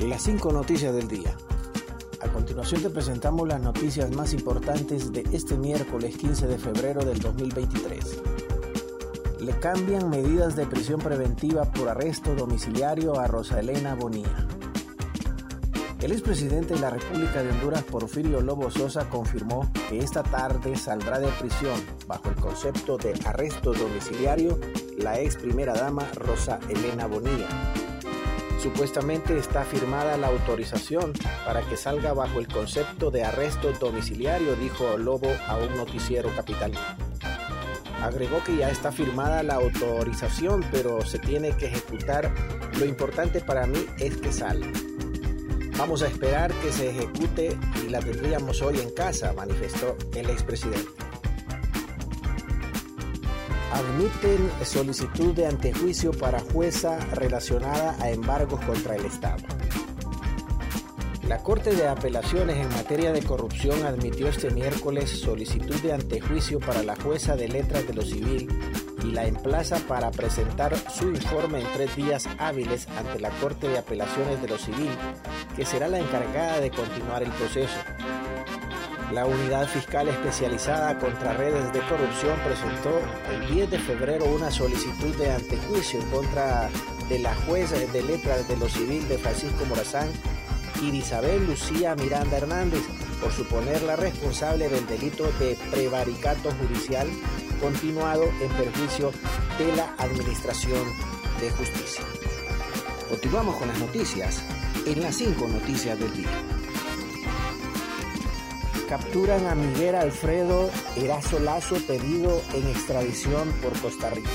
Las cinco noticias del día. A continuación te presentamos las noticias más importantes de este miércoles 15 de febrero del 2023. Le cambian medidas de prisión preventiva por arresto domiciliario a Rosa Elena Bonilla. El expresidente de la República de Honduras, Porfirio Lobo Sosa, confirmó que esta tarde saldrá de prisión bajo el concepto de arresto domiciliario la ex primera dama Rosa Elena Bonilla Supuestamente está firmada la autorización para que salga bajo el concepto de arresto domiciliario, dijo Lobo a un noticiero capital. Agregó que ya está firmada la autorización, pero se tiene que ejecutar. Lo importante para mí es que salga. Vamos a esperar que se ejecute y la tendríamos hoy en casa, manifestó el expresidente admiten solicitud de antejuicio para jueza relacionada a embargos contra el Estado. La Corte de Apelaciones en materia de corrupción admitió este miércoles solicitud de antejuicio para la jueza de letras de lo civil y la emplaza para presentar su informe en tres días hábiles ante la Corte de Apelaciones de lo civil, que será la encargada de continuar el proceso. La Unidad Fiscal Especializada contra Redes de Corrupción presentó el 10 de febrero una solicitud de antejuicio en contra de la jueza de letras de lo civil de Francisco Morazán y Isabel Lucía Miranda Hernández por suponerla responsable del delito de prevaricato judicial continuado en perjuicio de la Administración de Justicia. Continuamos con las noticias en las cinco noticias del día capturan a Miguel Alfredo Erazo Lazo pedido en extradición por Costa Rica.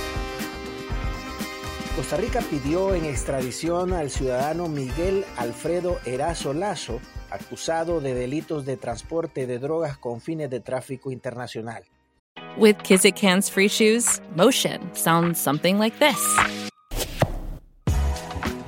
Costa Rica pidió en extradición al ciudadano Miguel Alfredo Erazo Lazo, acusado de delitos de transporte de drogas con fines de tráfico internacional. With Kizik Hands Free Shoes, motion sounds something like this.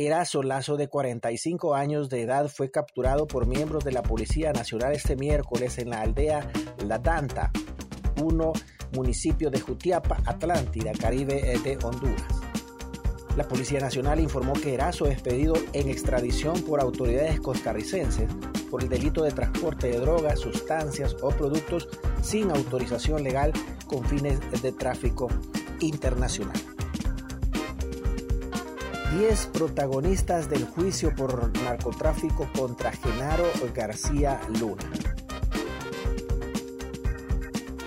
Erazo Lazo, de 45 años de edad, fue capturado por miembros de la Policía Nacional este miércoles en la aldea La Danta, uno municipio de Jutiapa, Atlántida, Caribe eh, de Honduras. La Policía Nacional informó que Erazo es pedido en extradición por autoridades costarricenses por el delito de transporte de drogas, sustancias o productos sin autorización legal con fines de tráfico internacional. 10 protagonistas del juicio por narcotráfico contra Genaro García Luna.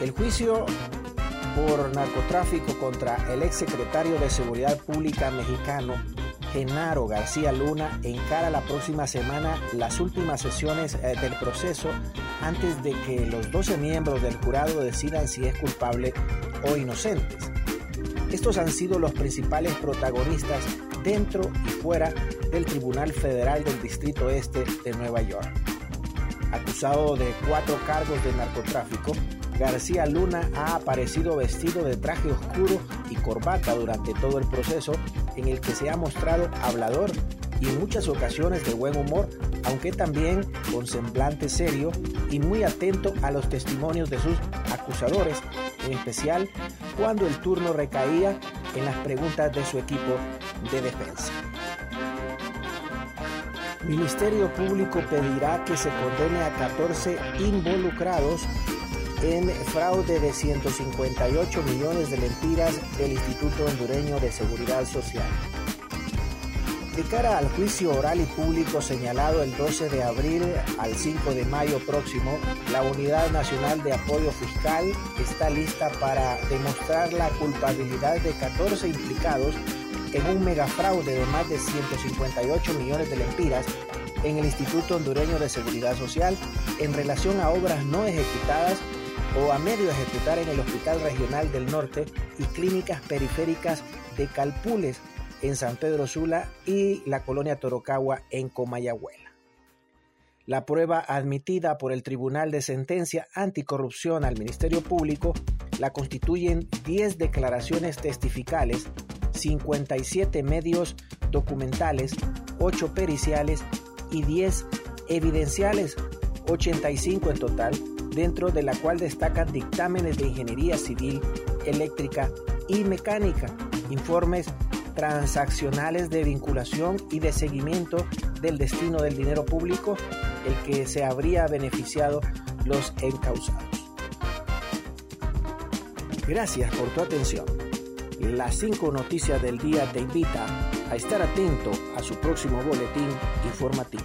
El juicio por narcotráfico contra el exsecretario de Seguridad Pública mexicano, Genaro García Luna, encara la próxima semana las últimas sesiones eh, del proceso antes de que los 12 miembros del jurado decidan si es culpable o inocentes. Estos han sido los principales protagonistas dentro y fuera del Tribunal Federal del Distrito Este de Nueva York. Acusado de cuatro cargos de narcotráfico, García Luna ha aparecido vestido de traje oscuro y corbata durante todo el proceso en el que se ha mostrado hablador y en muchas ocasiones de buen humor, aunque también con semblante serio y muy atento a los testimonios de sus acusadores, en especial cuando el turno recaía en las preguntas de su equipo de defensa. Ministerio Público pedirá que se condene a 14 involucrados en fraude de 158 millones de mentiras del Instituto Hondureño de Seguridad Social. De cara al juicio oral y público señalado el 12 de abril al 5 de mayo próximo, la Unidad Nacional de Apoyo Fiscal está lista para demostrar la culpabilidad de 14 implicados en un megafraude de más de 158 millones de lempiras en el Instituto Hondureño de Seguridad Social en relación a obras no ejecutadas o a medio ejecutar en el Hospital Regional del Norte y clínicas periféricas de Calpules en San Pedro Sula y la colonia Torocagua en Comayagüela. La prueba admitida por el Tribunal de Sentencia Anticorrupción al Ministerio Público la constituyen 10 declaraciones testificales, 57 medios documentales, 8 periciales y 10 evidenciales, 85 en total, dentro de la cual destacan dictámenes de ingeniería civil, eléctrica y mecánica, informes transaccionales de vinculación y de seguimiento del destino del dinero público, el que se habría beneficiado los encausados. Gracias por tu atención. Las cinco noticias del día te invita a estar atento a su próximo boletín informativo.